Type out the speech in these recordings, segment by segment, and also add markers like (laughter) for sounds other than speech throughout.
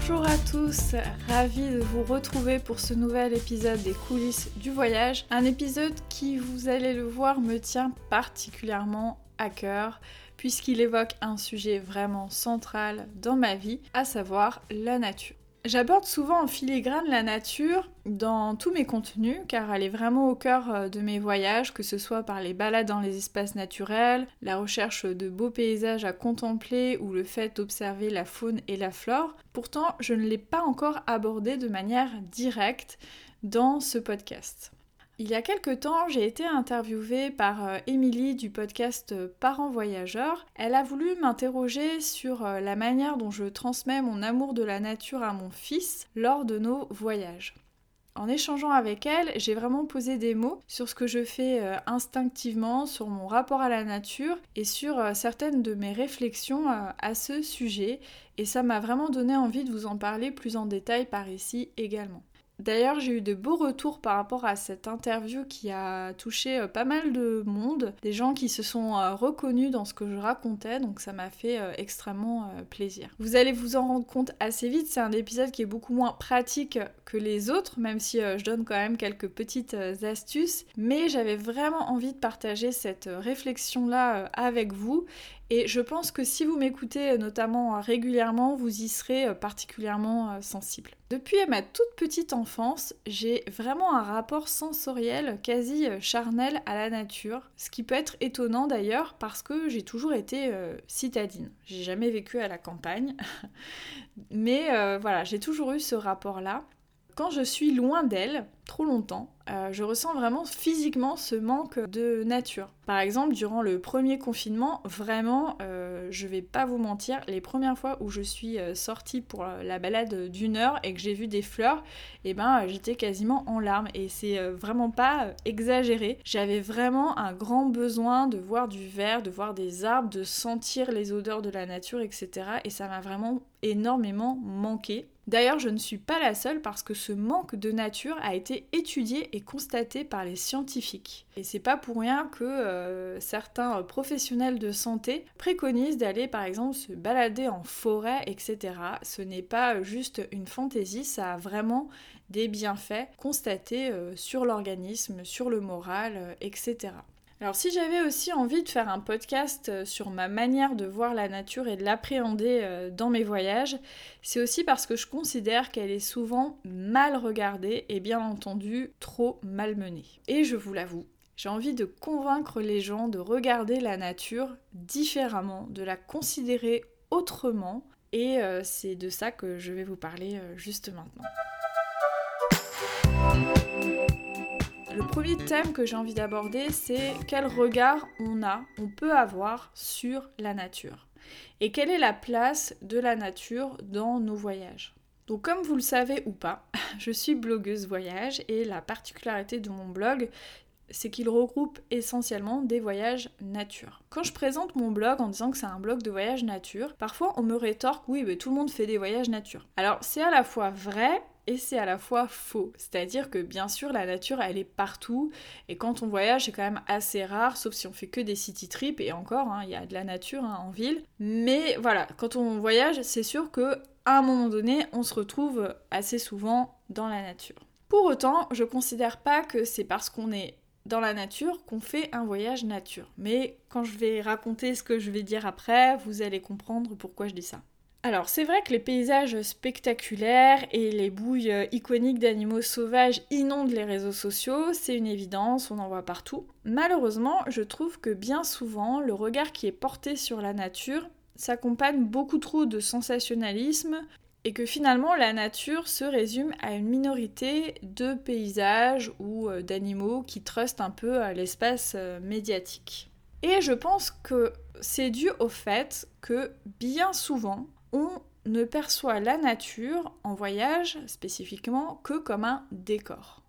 Bonjour à tous, ravi de vous retrouver pour ce nouvel épisode des coulisses du voyage. Un épisode qui, vous allez le voir, me tient particulièrement à cœur puisqu'il évoque un sujet vraiment central dans ma vie, à savoir la nature. J'aborde souvent en filigrane la nature dans tous mes contenus car elle est vraiment au cœur euh, de mes voyages, que ce soit par les balades dans les espaces naturels, la recherche de beaux paysages à contempler ou le fait d'observer la faune et la flore. Pourtant, je ne l'ai pas encore abordé de manière directe dans ce podcast. Il y a quelque temps, j'ai été interviewée par euh, Émilie du podcast euh, Parents Voyageurs. Elle a voulu m'interroger sur euh, la manière dont je transmets mon amour de la nature à mon fils lors de nos voyages. En échangeant avec elle, j'ai vraiment posé des mots sur ce que je fais instinctivement, sur mon rapport à la nature et sur certaines de mes réflexions à ce sujet. Et ça m'a vraiment donné envie de vous en parler plus en détail par ici également. D'ailleurs, j'ai eu de beaux retours par rapport à cette interview qui a touché euh, pas mal de monde, des gens qui se sont euh, reconnus dans ce que je racontais, donc ça m'a fait euh, extrêmement plaisir. Vous allez vous en rendre compte assez vite, c'est un épisode qui est beaucoup moins pratique les autres, même si je donne quand même quelques petites astuces, mais j'avais vraiment envie de partager cette réflexion-là avec vous et je pense que si vous m'écoutez notamment régulièrement, vous y serez particulièrement sensible. Depuis ma toute petite enfance, j'ai vraiment un rapport sensoriel quasi euh, charnel à la nature, ce qui peut être étonnant d'ailleurs parce que j'ai toujours été euh, citadine. J'ai jamais vécu à la campagne, (laughs) mais euh, voilà, j'ai toujours eu ce rapport-là. Quand je suis loin d'elle, trop longtemps, euh, je ressens vraiment physiquement ce manque de nature. Par exemple, durant le premier confinement, vraiment, euh, je vais pas vous mentir, les premières fois où je suis euh, sortie pour la balade d'une heure et que j'ai vu des fleurs, eh ben j'étais quasiment en larmes et c'est vraiment pas exagéré. J'avais vraiment un grand besoin de voir du vert, de voir des arbres, de sentir les odeurs de la nature, etc. Et ça m'a vraiment énormément manqué. D'ailleurs, je ne suis pas la seule parce que ce manque de nature a été étudié et constaté par les scientifiques. Et c'est pas pour rien que euh, certains professionnels de santé préconisent d'aller par exemple se balader en forêt, etc. Ce n'est pas juste une fantaisie, ça a vraiment des bienfaits constatés euh, sur l'organisme, sur le moral, euh, etc. Alors si j'avais aussi envie de faire un podcast euh, sur ma manière de voir la nature et de l'appréhender euh, dans mes voyages, c'est aussi parce que je considère qu'elle est souvent mal regardée et bien entendu trop malmenée. Et je vous l'avoue, j'ai envie de convaincre les gens de regarder la nature différemment, de la considérer autrement, et euh, c'est de ça que je vais vous parler juste maintenant. Le premier thème que j'ai envie d'aborder, c'est quel regard on a, on peut avoir sur la nature. Et quelle est la place de la nature dans nos voyages. Donc comme vous le savez ou pas, (laughs) je suis blogueuse voyage et la particularité de mon blog, c'est qu'il regroupe essentiellement des voyages nature. Quand je présente mon blog en disant que c'est un blog de voyage nature, parfois on me rétorque oui mais tout le monde fait des voyages nature. Alors c'est à la fois vrai et c'est à la fois faux. C'est-à-dire que bien sûr la nature elle est partout et quand on voyage c'est quand même assez rare sauf si on fait que des city trips et encore hein, il y a de la nature hein, en ville. Mais voilà, quand on voyage c'est sûr que à un moment donné on se retrouve assez souvent dans la nature. Pour autant, je considère pas que c'est parce qu'on est dans la nature qu'on fait un voyage nature. Mais quand je vais raconter ce que je vais dire après, vous allez comprendre pourquoi je dis ça. Alors c'est vrai que les paysages spectaculaires et les bouilles iconiques d'animaux sauvages inondent les réseaux sociaux, c'est une évidence, on en voit partout. Malheureusement, je trouve que bien souvent, le regard qui est porté sur la nature s'accompagne beaucoup trop de sensationnalisme et que finalement la nature se résume à une minorité de paysages ou euh, d'animaux qui trustent un peu l'espace euh, médiatique. Et je pense que c'est dû au fait que bien souvent on ne perçoit la nature en voyage spécifiquement que comme un décor.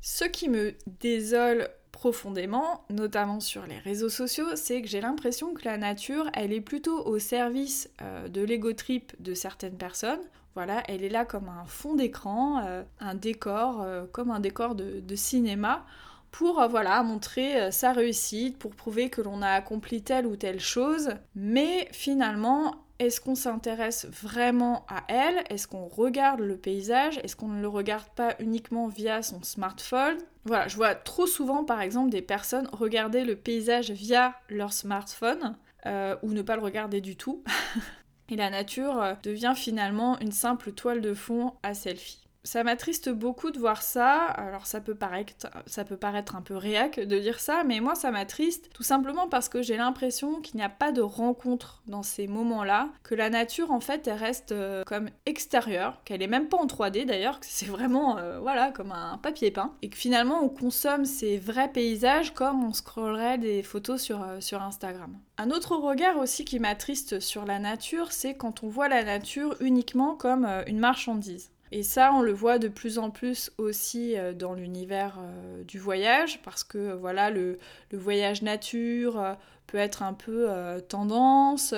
Ce qui me désole profondément, notamment sur les réseaux sociaux, c'est que j'ai l'impression que la nature, elle est plutôt au service euh, de l'ego trip de certaines personnes. Voilà, elle est là comme un fond d'écran, euh, un décor, euh, comme un décor de, cinéma, pour voilà montrer sa réussite, pour prouver que l'on a accompli telle ou telle chose. Mais finalement, est-ce qu'on s'intéresse vraiment à elle? Est-ce qu'on regarde le paysage? Est-ce qu'on ne le regarde pas uniquement via son smartphone? Voilà, je vois trop souvent par exemple des personnes regarder le paysage via leur smartphone euh, ou ne pas le regarder du tout. (laughs) Et la nature euh, devient finalement une simple toile de fond à selfie ça m'attriste beaucoup de voir ça. Alors ça peut paraître, un peu réac de dire ça, mais moi ça m'attriste tout simplement parce que j'ai l'impression qu'il n'y a pas de rencontre dans ces moments-là, que la nature en fait elle reste euh, comme extérieure, qu'elle est même pas en 3D d'ailleurs, que c'est vraiment euh, voilà comme un papier peint, et que finalement on consomme ces vrais paysages comme on scrollerait des photos sur, euh, sur Instagram. Un autre regard aussi qui m'attriste sur la nature, c'est quand on voit la nature uniquement comme une marchandise. Et ça, on le voit de plus en plus aussi euh, dans l'univers euh, du voyage, parce que voilà, le, voyage nature euh, peut être un peu tendance.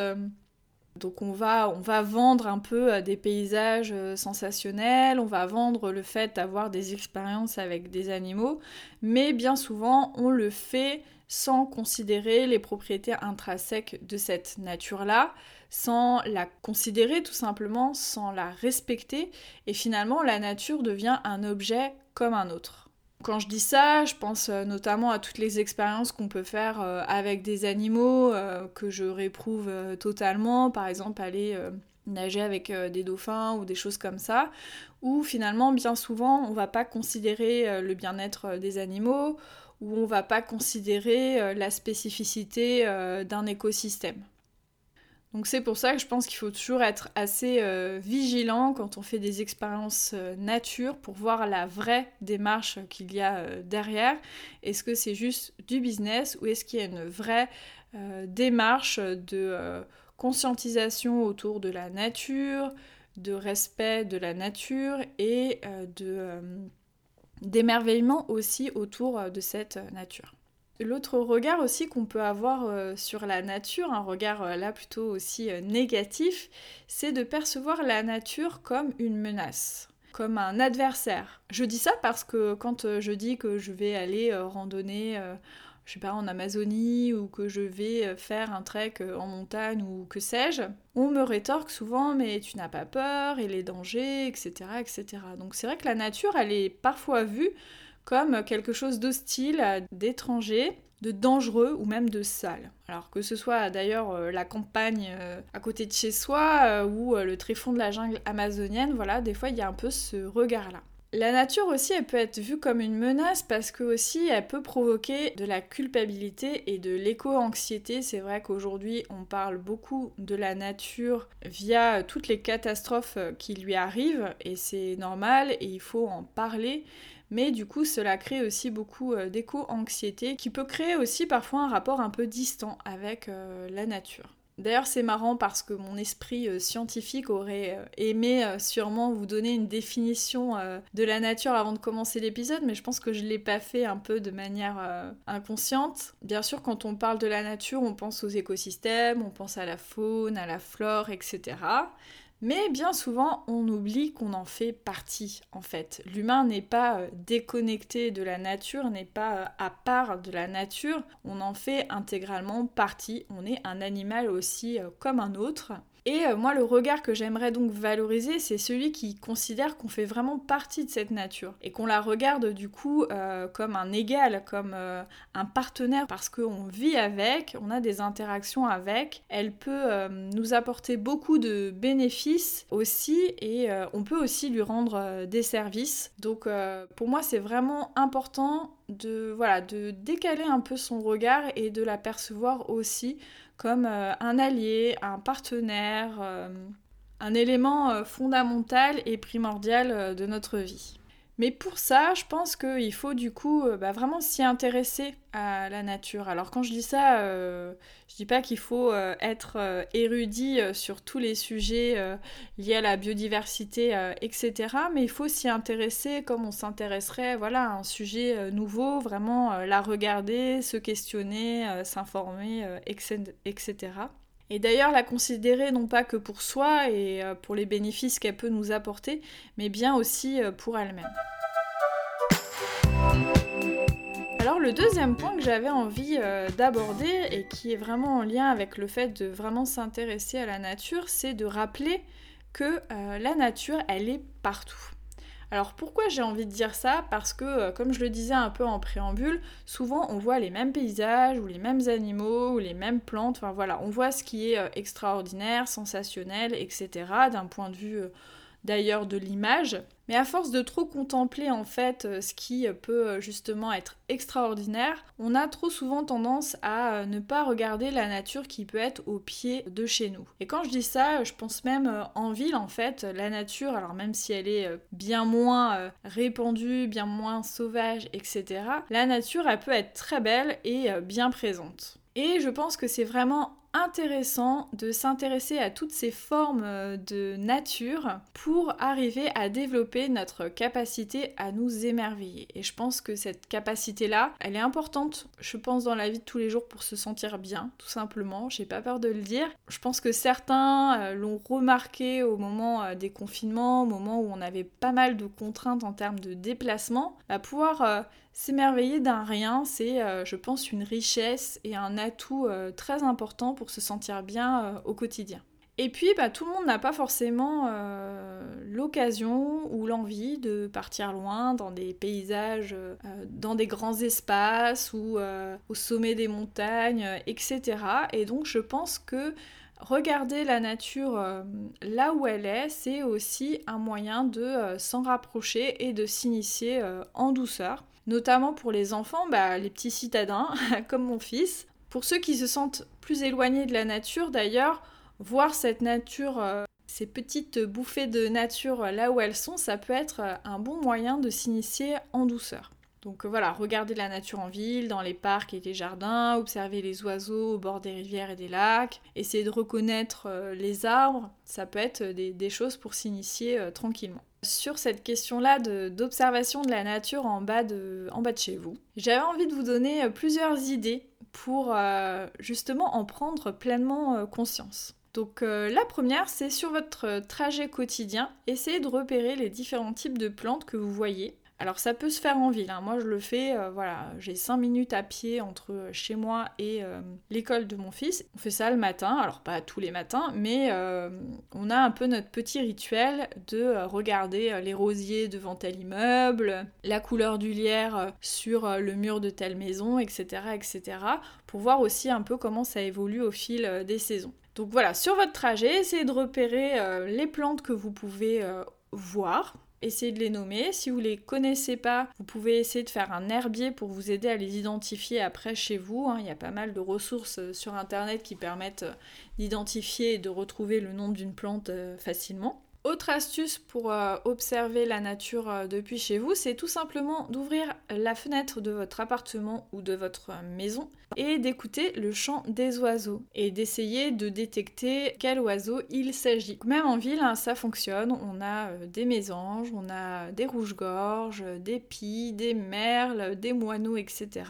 Donc on va, vendre un peu des paysages sensationnels, on va vendre le fait d'avoir des expériences avec des animaux, mais bien souvent on le fait sans considérer les propriétés intrinsèques de cette nature-là sans la considérer tout simplement, sans la respecter, et finalement la nature devient un objet comme un autre. Quand je dis ça, je pense euh, notamment à toutes les expériences qu'on peut faire euh, avec des animaux euh, que je réprouve totalement, par exemple aller nager avec des dauphins ou des choses comme ça, où finalement bien souvent on va pas considérer le bien-être des animaux, ou on va pas considérer la spécificité d'un écosystème. Donc c'est pour ça que je pense qu'il faut toujours être assez euh, vigilant quand on fait des expériences euh, nature pour voir la vraie démarche qu'il y a euh, derrière. Est-ce que c'est juste du business ou est-ce qu'il y a une vraie démarche de conscientisation autour de la nature, de respect de la nature et d'émerveillement aussi autour de cette nature? L'autre regard aussi qu'on peut avoir euh, sur la nature, un regard euh, là plutôt aussi euh, négatif, c'est de percevoir la nature comme une menace, comme un adversaire. Je dis ça parce que quand je dis que je vais aller randonner, je sais pas, en Amazonie ou que je vais faire un trek en montagne ou que sais-je, on me rétorque souvent mais tu n'as pas peur et les dangers, etc. etc. Donc c'est vrai que la nature, elle est parfois vue comme quelque chose d'hostile, d'étranger, de dangereux ou même de sale. Alors que ce soit d'ailleurs euh, la campagne euh, à côté de chez soi euh, ou le tréfonds de la jungle amazonienne, voilà, des fois il y a un peu ce regard-là. La nature aussi, elle peut être vue comme une menace parce que aussi elle peut provoquer de la culpabilité et de l'éco-anxiété. C'est vrai qu'aujourd'hui on parle beaucoup de la nature via toutes les catastrophes qui lui arrivent et c'est normal et il faut en parler mais du coup cela crée aussi beaucoup euh, d'éco-anxiété qui peut créer aussi parfois un rapport un peu distant avec euh, la nature. D'ailleurs, c'est marrant parce que mon esprit euh, scientifique aurait aimé sûrement vous donner une définition de la nature avant de commencer l'épisode, mais je pense que je ne l'ai pas fait un peu de manière inconsciente. Bien sûr, quand on parle de la nature, on pense aux écosystèmes, on pense à la faune, à la flore, etc. Mais bien souvent, on oublie qu'on en fait partie, en fait. L'humain n'est pas euh, déconnecté de la nature, n'est pas euh, à part de la nature, on en fait intégralement partie. On est un animal aussi euh, comme un autre. Et euh, moi, le regard que j'aimerais donc valoriser, c'est celui qui considère qu'on fait vraiment partie de cette nature et qu'on la regarde du coup euh, comme un égal, comme euh, un partenaire parce qu'on vit avec, on a des interactions avec. Elle peut nous apporter beaucoup de bénéfices aussi et on peut aussi lui rendre des services. Donc pour moi, c'est vraiment important de voilà de décaler un peu son regard et de l'apercevoir aussi comme euh, un allié, un partenaire, euh, un élément euh, fondamental et primordial de notre vie. Mais pour ça, je pense qu'il faut du coup euh, bah, vraiment s'y intéresser à la nature. Alors quand je dis ça, euh, je dis pas qu'il faut euh, être érudit sur tous les sujets liés à la biodiversité, etc. Mais il faut s'y intéresser comme on s'intéresserait voilà, à un sujet nouveau, vraiment la regarder, se questionner, s'informer, etc. Et d'ailleurs la considérer non pas que pour soi et euh, pour les bénéfices qu'elle peut nous apporter, mais bien aussi euh, pour elle-même. Alors le deuxième point que j'avais envie euh, d'aborder et qui est vraiment en lien avec le fait de vraiment s'intéresser à la nature, c'est de rappeler que la nature, elle est partout. Alors pourquoi j'ai envie de dire ça? Parce que, euh, comme je le disais un peu en préambule, souvent on voit les mêmes paysages ou les mêmes animaux ou les mêmes plantes, enfin voilà, on voit ce qui est euh, extraordinaire, sensationnel, etc. d'un point de vue euh, d'ailleurs de l'image. Mais à force de trop contempler en fait euh, ce qui peut euh, justement être extraordinaire, on a trop souvent tendance à euh, ne pas regarder la nature qui peut être au pied de chez nous. Et quand je dis ça, je pense même en ville en fait, la nature, alors même si elle est bien moins répandue, bien moins sauvage, etc., la nature elle peut être très belle et bien présente. Et je pense que c'est vraiment intéressant de s'intéresser à toutes ces formes euh, de nature pour arriver à développer notre capacité à nous émerveiller. Et je pense que cette capacité-là, elle est importante, je pense, dans la vie de tous les jours pour se sentir bien, tout simplement. J'ai pas peur de le dire. Je pense que certains euh, l'ont remarqué au moment euh, des confinements, au moment où on avait pas mal de contraintes en termes de déplacement. À pouvoir S'émerveiller d'un rien, c'est, euh, je pense, une richesse et un atout euh, très important pour se sentir bien euh, au quotidien. Et puis, bah, tout le monde n'a pas forcément l'occasion ou l'envie de partir loin dans des paysages, dans des grands espaces ou au sommet des montagnes, etc. Et donc, je pense que regarder la nature là où elle est, c'est aussi un moyen de s'en rapprocher et de s'initier en douceur notamment pour les enfants, bah, les petits citadins, (laughs) comme mon fils. Pour ceux qui se sentent plus éloignés de la nature, d'ailleurs, voir cette nature, euh, ces petites bouffées de nature là où elles sont, ça peut être euh, un bon moyen de s'initier en douceur. Donc euh, voilà, regarder la nature en ville, dans les parcs et les jardins, observer les oiseaux au bord des rivières et des lacs, essayer de reconnaître les arbres, ça peut être des choses pour s'initier tranquillement sur cette question-là d'observation de, la nature en bas de, chez vous. J'avais envie de vous donner euh, plusieurs idées pour euh, justement en prendre pleinement euh, conscience. Donc la première, c'est sur votre trajet quotidien, essayez de repérer les différents types de plantes que vous voyez. Alors ça peut se faire en ville, hein. moi je le fais, euh, voilà, j'ai 5 minutes à pied entre euh, chez moi et euh, l'école de mon fils. On fait ça le matin, alors pas tous les matins, mais on a un peu notre petit rituel de regarder les rosiers devant tel immeuble, la couleur du lierre sur le mur de telle maison, etc., etc., pour voir aussi un peu comment ça évolue au fil des saisons. Donc voilà, sur votre trajet, essayez de repérer les plantes que vous pouvez voir, essayez de les nommer. Si vous les connaissez pas, vous pouvez essayer de faire un herbier pour vous aider à les identifier après chez vous. Hein. Il y a pas mal de ressources euh, sur internet qui permettent euh, d'identifier et de retrouver le nom d'une plante euh, facilement. Autre astuce pour euh, observer la nature euh, depuis chez vous, c'est tout simplement d'ouvrir la fenêtre de votre appartement ou de votre maison et d'écouter le chant des oiseaux et d'essayer de détecter quel oiseau il s'agit. Même en ville, hein, ça fonctionne. On a euh, des mésanges, on a des rouges-gorges, des pies, des merles, des moineaux, etc.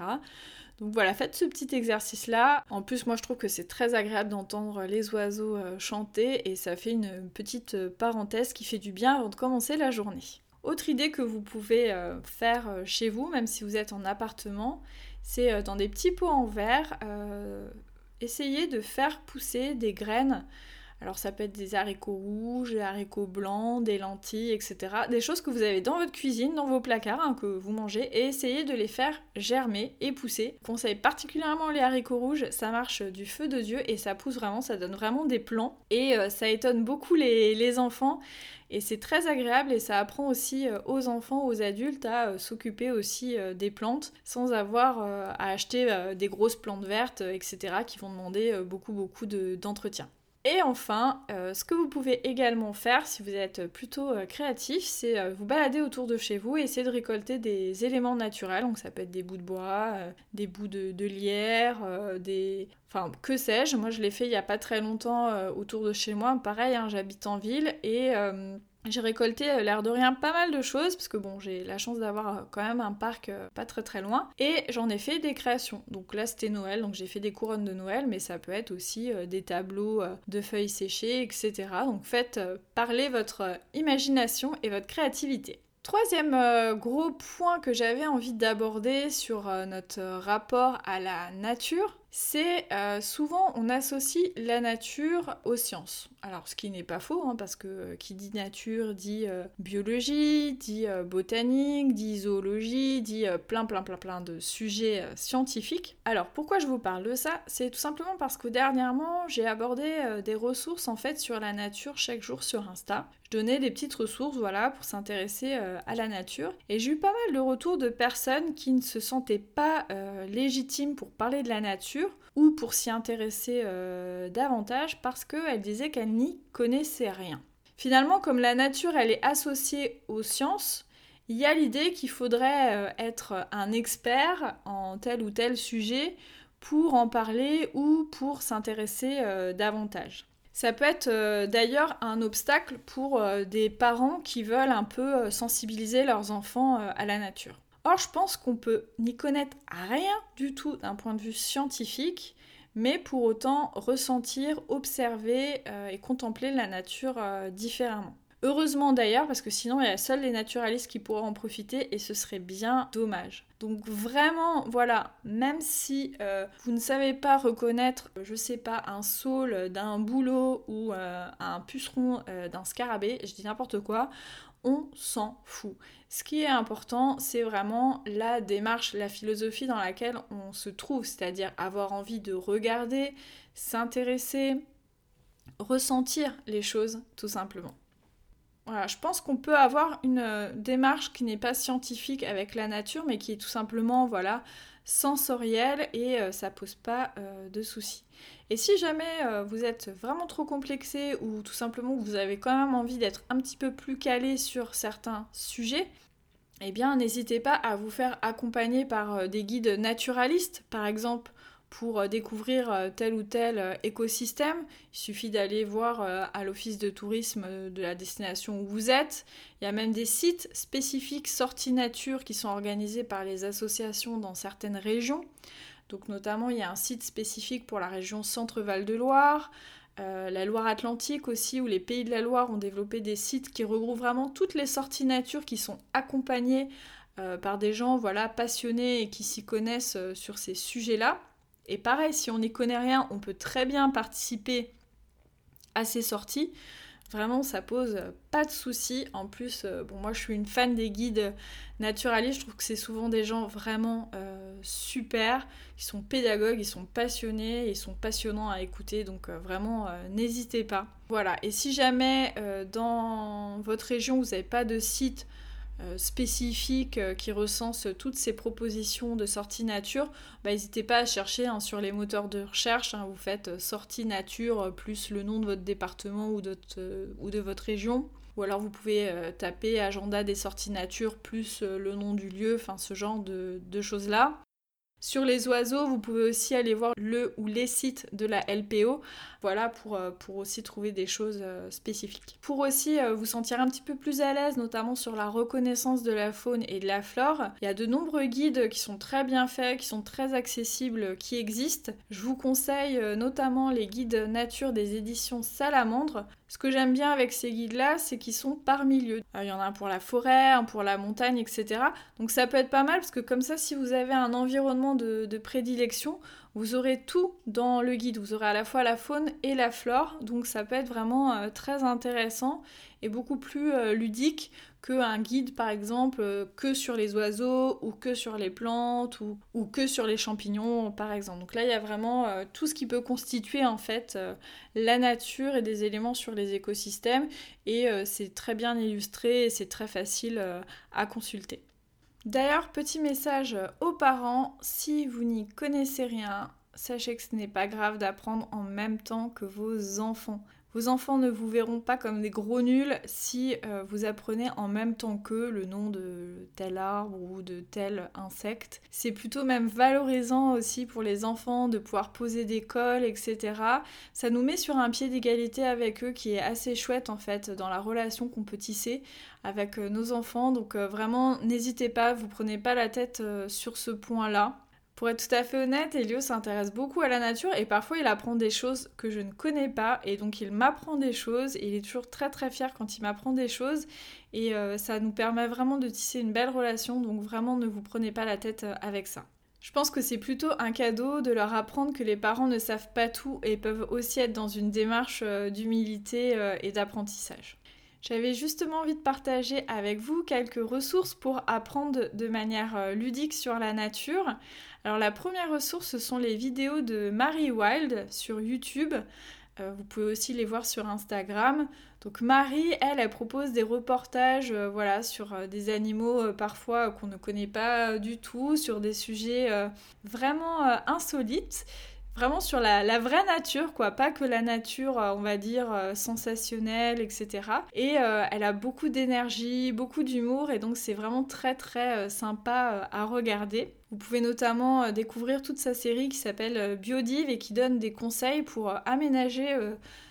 Donc voilà, faites ce petit exercice-là. En plus, moi je trouve que c'est très agréable d'entendre les oiseaux euh, chanter et ça fait une petite euh, parenthèse qui fait du bien avant de commencer la journée. Autre idée que vous pouvez euh, faire chez vous, même si vous êtes en appartement, c'est dans des petits pots en verre, essayer de faire pousser des graines alors ça peut être des haricots rouges, des haricots blancs, des lentilles, etc. Des choses que vous avez dans votre cuisine, dans vos placards, hein, que vous mangez, et essayez de les faire germer et pousser. Conseil particulièrement les haricots rouges, ça marche du feu de Dieu et ça pousse vraiment, ça donne vraiment des plants. Et euh, ça étonne beaucoup les, enfants. Et c'est très agréable et ça apprend aussi euh, aux enfants, aux adultes à euh, s'occuper aussi des plantes sans avoir à acheter des grosses plantes vertes, etc. qui vont demander beaucoup beaucoup d'entretien. Et enfin, euh, ce que vous pouvez également faire si vous êtes plutôt euh, créatif, c'est euh, vous balader autour de chez vous et essayer de récolter des éléments naturels. Donc ça peut être des bouts de bois, des bouts de, lierre, des... Enfin, que sais-je. Moi, je l'ai fait il n'y a pas très longtemps autour de chez moi. Pareil, hein, j'habite en ville et j'ai récolté euh, l'air de rien pas mal de choses parce que bon j'ai la chance d'avoir euh, quand même un parc euh, pas très très loin et j'en ai fait des créations. Donc là c'était Noël donc j'ai fait des couronnes de Noël mais ça peut être aussi des tableaux de feuilles séchées etc. Donc faites parler votre imagination et votre créativité. Troisième gros point que j'avais envie d'aborder sur notre rapport à la nature, c'est euh, souvent on associe la nature aux sciences. Alors ce qui n'est pas faux, hein, parce que euh, qui dit nature dit euh, biologie, dit botanique, dit zoologie, dit plein plein plein plein de sujets scientifiques. Alors pourquoi je vous parle de ça? C'est tout simplement parce que dernièrement j'ai abordé des ressources en fait sur la nature chaque jour sur Insta. Je donnais des petites ressources voilà pour s'intéresser à la nature et j'ai eu pas mal de retours de personnes qui ne se sentaient pas légitimes pour parler de la nature ou pour s'y intéresser euh, davantage parce qu'elle disait qu'elle n'y connaissait rien. Finalement, comme la nature elle est associée aux sciences, il y a l'idée qu'il faudrait euh, être un expert en tel ou tel sujet pour en parler ou pour s'intéresser euh, davantage. Ça peut être d'ailleurs un obstacle pour des parents qui veulent un peu sensibiliser leurs enfants à la nature. Or, je pense qu'on peut n'y connaître rien du tout d'un point de vue scientifique, mais pour autant ressentir, observer euh, et contempler la nature euh, différemment. Heureusement d'ailleurs, parce que sinon il y a seuls les naturalistes qui pourraient en profiter et ce serait bien dommage. Donc vraiment, voilà, même si euh, vous ne savez pas reconnaître, je sais pas, un saule d'un bouleau ou un puceron d'un scarabée, je dis n'importe quoi, on s'en fout. Ce qui est important, c'est vraiment la démarche, la philosophie dans laquelle on se trouve, c'est-à-dire avoir envie de regarder, s'intéresser, ressentir les choses tout simplement. Voilà, je pense qu'on peut avoir une euh, démarche qui n'est pas scientifique avec la nature, mais qui est tout simplement, voilà, sensorielle et euh, ça pose pas euh, de soucis. Et si jamais euh, vous êtes vraiment trop complexé ou tout simplement vous avez quand même envie d'être un petit peu plus calé sur certains sujets, eh bien n'hésitez pas à vous faire accompagner par des guides naturalistes par exemple pour euh, découvrir euh, tel ou tel euh, écosystème. Il suffit d'aller voir à l'office de tourisme de la destination où vous êtes. Il y a même des sites spécifiques sorties nature qui sont organisés par les associations dans certaines régions. Donc notamment, il y a un site spécifique pour la région Centre-Val de Loire. la Loire-Atlantique aussi, où les pays de la Loire ont développé des sites qui regroupent vraiment toutes les sorties nature qui sont accompagnées par des gens voilà, passionnés et qui s'y connaissent sur ces sujets-là. Et pareil, si on n'y connaît rien, on peut très bien participer à ces sorties. Vraiment, ça pose pas de soucis. En plus, euh, bon, moi je suis une fan des guides naturalistes. Je trouve que c'est souvent des gens vraiment euh, super. Ils sont pédagogues, ils sont passionnés, ils sont passionnants à écouter. Donc euh, vraiment, n'hésitez pas. Voilà. Et si jamais dans votre région vous n'avez pas de site spécifique euh, qui recense toutes ces propositions de sortie nature, bah, n'hésitez pas à chercher hein, sur les moteurs de recherche. Hein. vous faites euh, sortie nature plus le nom de votre département ou, de votre région. Ou alors vous pouvez taper agenda des sorties nature plus le nom du lieu, enfin ce genre de choses-là. Sur les oiseaux, vous pouvez aussi aller voir le ou les sites de la LPO, voilà, pour, euh, pour aussi trouver des choses euh, spécifiques. Pour aussi euh, vous sentir un petit peu plus à l'aise, notamment sur la reconnaissance de la faune et de la flore, il y a de nombreux guides qui sont très bien faits, qui sont très accessibles, qui existent. Je vous conseille notamment les guides nature des éditions Salamandre. Ce que j'aime bien avec ces guides-là, c'est qu'ils sont par milieu. Il y en a un pour la forêt, un pour la montagne, etc. Donc ça peut être pas mal parce que comme ça, si vous avez un environnement de, prédilection, vous aurez tout dans le guide. Vous aurez à la fois la faune et la flore. Donc ça peut être vraiment euh, très intéressant et beaucoup plus euh, ludique qu'un guide par exemple euh, que sur les oiseaux ou que sur les plantes ou, ou, que sur les champignons par exemple. Donc là il y a vraiment tout ce qui peut constituer en fait la nature et des éléments sur les écosystèmes et c'est très bien illustré et c'est très facile à consulter. D'ailleurs, petit message aux parents, si vous n'y connaissez rien, sachez que ce n'est pas grave d'apprendre en même temps que vos enfants. Vos enfants ne vous verront pas comme des gros nuls si euh, vous apprenez en même temps qu'eux le nom de tel arbre ou de tel insecte. C'est plutôt même valorisant aussi pour les enfants de pouvoir poser des cols, etc. Ça nous met sur un pied d'égalité avec eux qui est assez chouette en fait dans la relation qu'on peut tisser avec euh, nos enfants. Donc euh, vraiment, n'hésitez pas, vous prenez pas la tête sur ce point-là. Pour être tout à fait honnête, Elio s'intéresse beaucoup à la nature et parfois il apprend des choses que je ne connais pas et donc il m'apprend des choses et il est toujours très très fier quand il m'apprend des choses et euh, ça nous permet vraiment de tisser une belle relation donc vraiment ne vous prenez pas la tête euh, avec ça. Je pense que c'est plutôt un cadeau de leur apprendre que les parents ne savent pas tout et peuvent aussi être dans une démarche euh, d'humilité et d'apprentissage. J'avais justement envie de partager avec vous quelques ressources pour apprendre de manière ludique sur la nature. Alors la première ressource, ce sont les vidéos de Marie Wild sur YouTube. Euh, vous pouvez aussi les voir sur Instagram. Donc Marie, elle, elle propose des reportages euh, voilà, sur euh, des animaux parfois qu'on ne connaît pas du tout, sur des sujets vraiment insolites vraiment sur la, vraie nature, quoi, pas que la nature, on va dire, sensationnelle, etc. Et elle a beaucoup d'énergie, beaucoup d'humour, et donc c'est vraiment très très sympa à regarder. Vous pouvez notamment euh, découvrir toute sa série qui s'appelle euh, Biodive et qui donne des conseils pour euh, aménager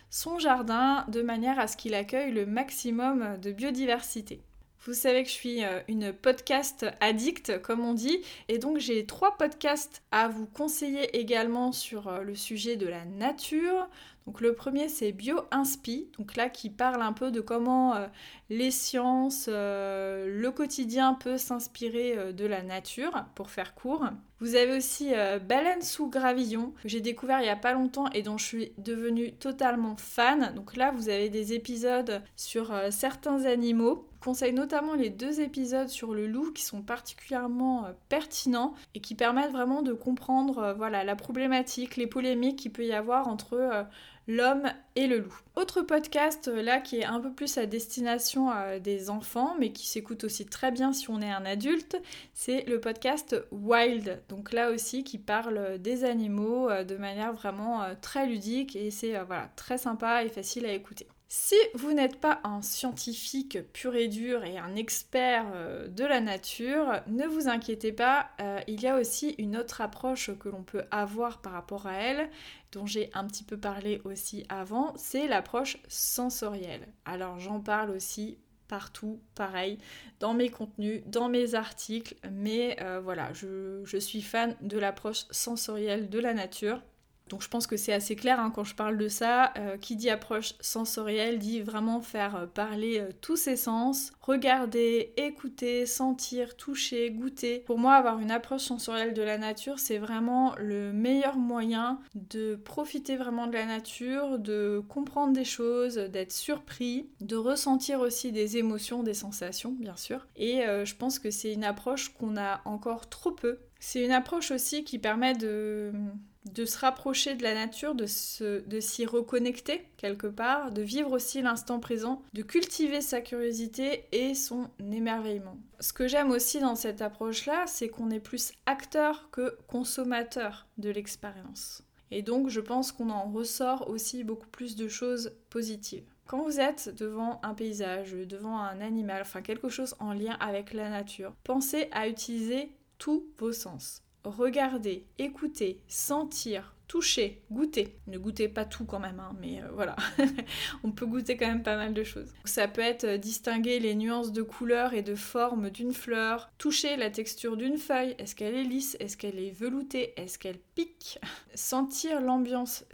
son jardin de manière à ce qu'il accueille le maximum de biodiversité. Vous savez que je suis une podcast addict, comme on dit, et donc j'ai trois podcasts à vous conseiller également sur le sujet de la nature. Donc le premier c'est Bio Inspi, donc là qui parle un peu de comment euh, les sciences, euh, le quotidien peut s'inspirer euh, de la nature, pour faire court. Vous avez aussi Baleine sous gravillon, que j'ai découvert il n'y a pas longtemps et dont je suis devenue totalement fan. Donc là vous avez des épisodes sur certains animaux. Je conseille notamment les deux épisodes sur le loup qui sont particulièrement pertinents et qui permettent vraiment de comprendre voilà, la problématique, les polémiques qu'il peut y avoir entre L'homme et le loup. Autre podcast euh, là qui est un peu plus à destination euh, des enfants mais qui s'écoute aussi très bien si on est un adulte, c'est le podcast Wild. Donc là aussi qui parle des animaux euh, de manière vraiment très ludique et c'est voilà, très sympa et facile à écouter. Si vous n'êtes pas un scientifique pur et dur et un expert euh, de la nature, ne vous inquiétez pas, euh, il y a aussi une autre approche que l'on peut avoir par rapport à elle, dont j'ai un petit peu parlé aussi avant, c'est l'approche sensorielle. Alors j'en parle aussi partout, pareil, dans mes contenus, dans mes articles, mais euh, voilà, je suis fan de l'approche sensorielle de la nature. Donc je pense que c'est assez clair hein, quand je parle de ça. Euh, qui dit approche sensorielle dit vraiment faire euh, parler euh, tous ses sens, regarder, écouter, sentir, toucher, goûter. Pour moi, avoir une approche sensorielle de la nature, c'est vraiment le meilleur moyen de profiter vraiment de la nature, de comprendre des choses, d'être surpris, de ressentir aussi des émotions, des sensations, bien sûr. Et je pense que c'est une approche qu'on a encore trop peu. C'est une approche aussi qui permet de de se rapprocher de la nature, de, de s'y reconnecter quelque part, de vivre aussi l'instant présent, de cultiver sa curiosité et son émerveillement. Ce que j'aime aussi dans cette approche-là, c'est qu'on est plus acteur que consommateur de l'expérience. Et donc je pense qu'on en ressort aussi beaucoup plus de choses positives. Quand vous êtes devant un paysage, devant un animal, enfin quelque chose en lien avec la nature, pensez à utiliser tous vos sens regarder, écouter, sentir, toucher, goûter. Ne goûtez pas tout quand même, hein, mais euh, voilà, (laughs) on peut goûter quand même pas mal de choses. Ça peut être euh, distinguer les nuances de couleur et de forme d'une fleur, toucher la texture d'une feuille, est-ce qu'elle est lisse, est-ce qu'elle est veloutée, est-ce qu'elle pique, (laughs) sentir l'ambiance.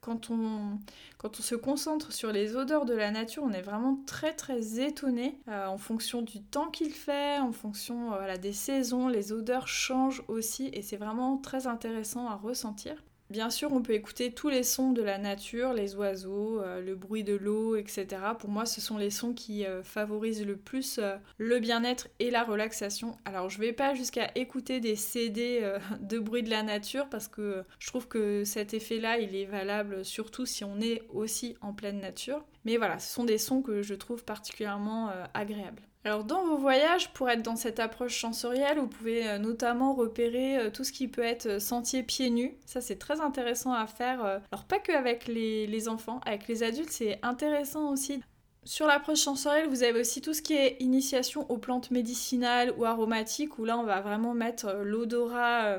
Quand on, quand on se concentre sur les odeurs de la nature, on est vraiment très très étonné euh, en fonction du temps qu'il fait, en fonction des saisons, les odeurs changent aussi et c'est vraiment très intéressant à ressentir. Bien sûr, on peut écouter tous les sons de la nature, les oiseaux, euh, le bruit de l'eau, etc. Pour moi, ce sont les sons qui euh, favorisent le plus euh, le bien-être et la relaxation. Alors, je vais pas jusqu'à écouter des CD de bruit de la nature parce que je trouve que cet effet-là, il est valable surtout si on est aussi en pleine nature. Mais voilà, ce sont des sons que je trouve particulièrement agréables. Alors dans vos voyages, pour être dans cette approche sensorielle, vous pouvez euh, notamment repérer euh, tout ce qui peut être euh, sentier pieds nus. Ça c'est très intéressant à faire. Alors pas que avec les, les enfants, avec les adultes c'est intéressant aussi. Sur l'approche sensorielle, vous avez aussi tout ce qui est initiation aux plantes médicinales ou aromatiques, où là on va vraiment mettre l'odorat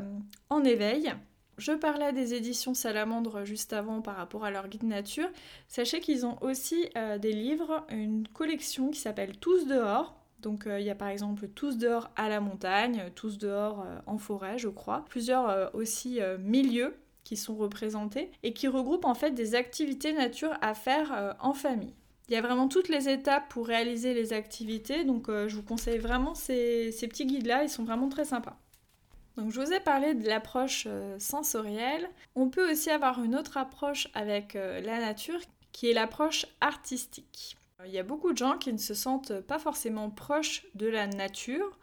en éveil. Je parlais des éditions Salamandre juste avant par rapport à leur guide nature. Sachez qu'ils ont aussi euh, des livres, une collection qui s'appelle Tous dehors. Donc euh, il y a par exemple Tous dehors à la montagne, Tous dehors euh, en forêt, je crois. Plusieurs aussi milieux qui sont représentés et qui regroupent en fait des activités nature à faire en famille. Il y a vraiment toutes les étapes pour réaliser les activités, donc je vous conseille vraiment ces petits guides-là, ils sont vraiment très sympas. Donc je vous ai parlé de l'approche euh, sensorielle. On peut aussi avoir une autre approche avec euh, la nature qui est l'approche artistique. Il y a beaucoup de gens qui ne se sentent pas forcément proches de la nature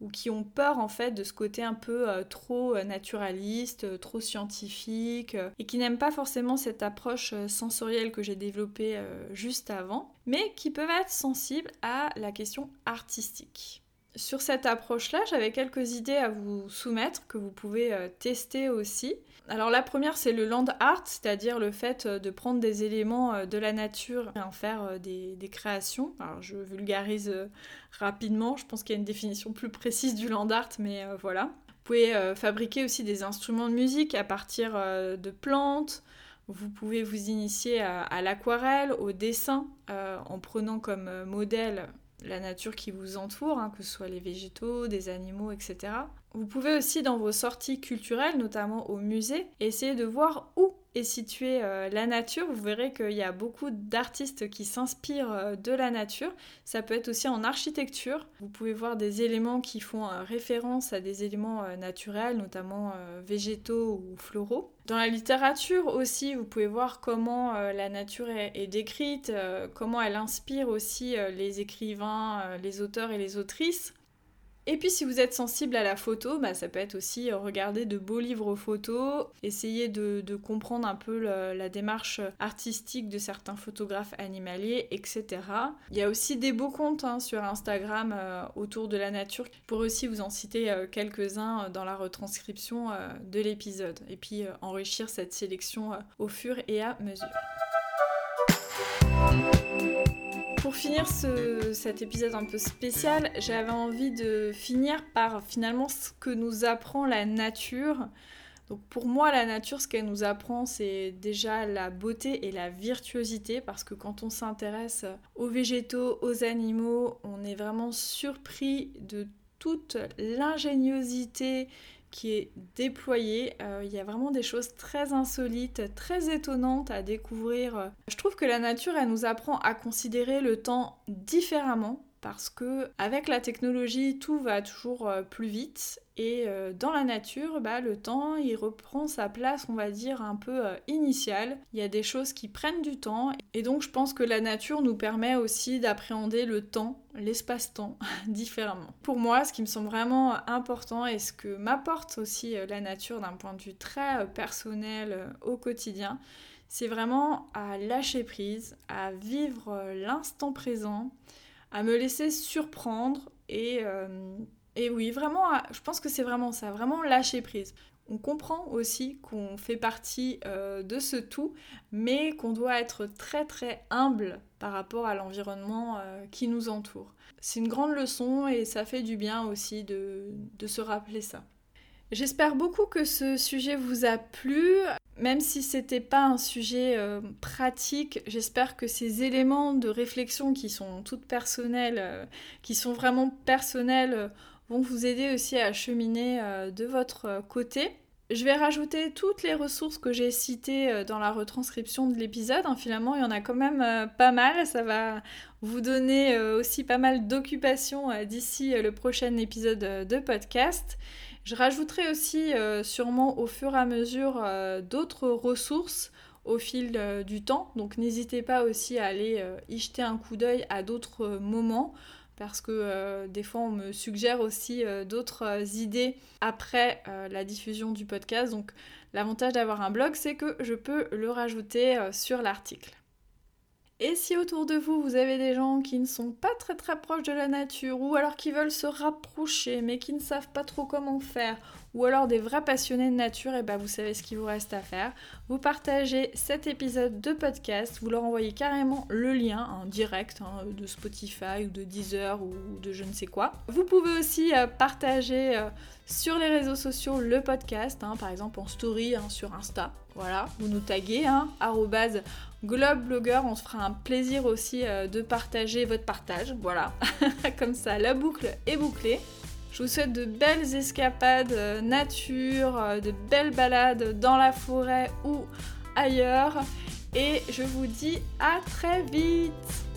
ou qui ont peur en fait de ce côté un peu euh, trop naturaliste, trop scientifique et qui n'aiment pas forcément cette approche sensorielle que j'ai développée juste avant, mais qui peuvent être sensibles à la question artistique. Sur cette approche-là, j'avais quelques idées à vous soumettre que vous pouvez euh, tester aussi. Alors la première, c'est le land art, c'est-à-dire le fait euh, de prendre des éléments euh, de la nature et en faire des, créations. Alors je vulgarise rapidement, je pense qu'il y a une définition plus précise du land art, mais voilà. Vous pouvez fabriquer aussi des instruments de musique à partir de plantes. Vous pouvez vous initier à l'aquarelle, au dessin, en prenant comme modèle la nature qui vous entoure, hein, que ce soit les végétaux, des animaux, etc. Vous pouvez aussi dans vos sorties culturelles, notamment au musée, essayer de voir où est située euh, la nature. Vous verrez qu'il y a beaucoup d'artistes qui s'inspirent euh, de la nature. Ça peut être aussi en architecture. Vous pouvez voir des éléments qui font euh, référence à des éléments naturels, notamment végétaux ou floraux. Dans la littérature aussi, vous pouvez voir comment la nature est, décrite, comment elle inspire aussi les écrivains, les auteurs et les autrices. Et puis si vous êtes sensible à la photo, bah, ça peut être aussi euh, regarder de beaux livres photos, essayer de, comprendre un peu la, démarche artistique de certains photographes animaliers, etc. Il y a aussi des beaux comptes hein, sur Instagram euh, autour de la nature. Je pourrais aussi vous en citer euh, quelques-uns dans la retranscription de l'épisode. Et puis enrichir cette sélection au fur et à mesure. Pour finir cet épisode un peu spécial, j'avais envie de finir par finalement ce que nous apprend la nature. Donc pour moi, la nature, ce qu'elle nous apprend, c'est déjà la beauté et la virtuosité, parce que quand on s'intéresse aux végétaux, aux animaux, on est vraiment surpris de toute l'ingéniosité qui est déployé. Euh, il y a vraiment des choses très insolites, très étonnantes à découvrir. Je trouve que la nature, elle nous apprend à considérer le temps différemment parce que avec la technologie, tout va toujours euh, plus vite et euh, dans la nature, bah, le temps, il reprend sa place, on va dire, un peu euh, initiale. Il y a des choses qui prennent du temps et donc je pense que la nature nous permet aussi d'appréhender le temps, l'espace-temps (laughs) différemment. Pour moi, ce qui me semble vraiment important et ce que m'apporte aussi la nature d'un point de vue très personnel au quotidien, c'est vraiment à lâcher prise, à vivre l'instant présent, à me laisser surprendre et, euh, oui, vraiment, je pense que c'est vraiment ça, vraiment lâcher prise. On comprend aussi qu'on fait partie euh, de ce tout, mais qu'on doit être très très humble par rapport à l'environnement euh, qui nous entoure. C'est une grande leçon et ça fait du bien aussi de, de se rappeler ça. J'espère beaucoup que ce sujet vous a plu. Même si c'était pas un sujet euh, pratique, j'espère que ces éléments de réflexion qui sont toutes personnelles, euh, qui sont vraiment personnels, euh, vont vous aider aussi à cheminer de votre côté. Je vais rajouter toutes les ressources que j'ai citées dans la retranscription de l'épisode. Hein, finalement, il y en a quand même pas mal. Ça va vous donner aussi pas mal d'occupations d'ici le prochain épisode de podcast. Je rajouterai aussi euh, sûrement au fur et à mesure euh, d'autres ressources au fil euh, du temps. Donc n'hésitez pas aussi à aller y jeter un coup d'œil à d'autres moments parce que des fois on me suggère aussi d'autres idées après la diffusion du podcast. Donc l'avantage d'avoir un blog, c'est que je peux le rajouter sur l'article. Et si autour de vous, vous avez des gens qui ne sont pas très très proches de la nature, ou alors qui veulent se rapprocher, mais qui ne savent pas trop comment faire, ou alors des vrais passionnés de nature, et eh ben vous savez ce qu'il vous reste à faire. Vous partagez cet épisode de podcast, vous leur envoyez carrément le lien en direct hein, de Spotify ou de Deezer ou de je ne sais quoi. Vous pouvez aussi euh, partager euh, sur les réseaux sociaux le podcast, hein, par exemple en story hein, sur Insta. Voilà, vous nous taguez, hein, globblogger, on se fera un plaisir aussi euh, de partager votre partage. Voilà, (laughs) comme ça la boucle est bouclée. Je vous souhaite de belles escapades euh, nature, euh, de belles balades dans la forêt ou ailleurs. Et je vous dis à très vite